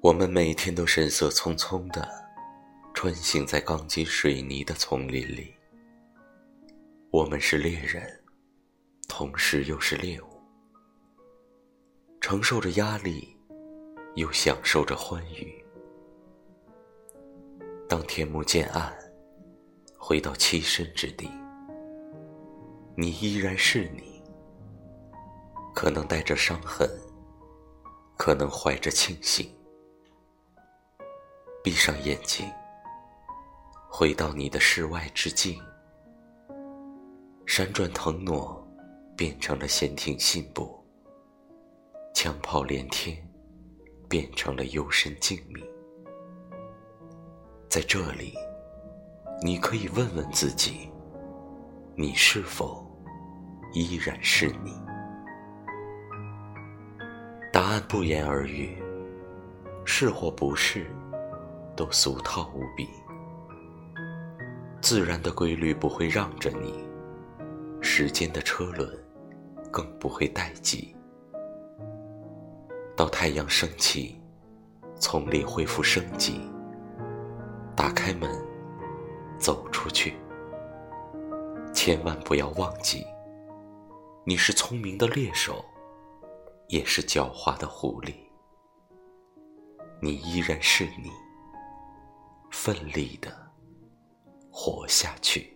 我们每天都神色匆匆的穿行在钢筋水泥的丛林里。我们是猎人，同时又是猎物，承受着压力，又享受着欢愉。当天幕渐暗，回到栖身之地，你依然是你，可能带着伤痕，可能怀着庆幸。闭上眼睛，回到你的世外之境。闪转腾挪，变成了闲庭信步；枪炮连天，变成了幽深静谧。在这里，你可以问问自己：你是否依然是你？答案不言而喻，是或不是？都俗套无比，自然的规律不会让着你，时间的车轮更不会待机。到太阳升起，丛林恢复生机，打开门，走出去，千万不要忘记，你是聪明的猎手，也是狡猾的狐狸，你依然是你。奋力的活下去。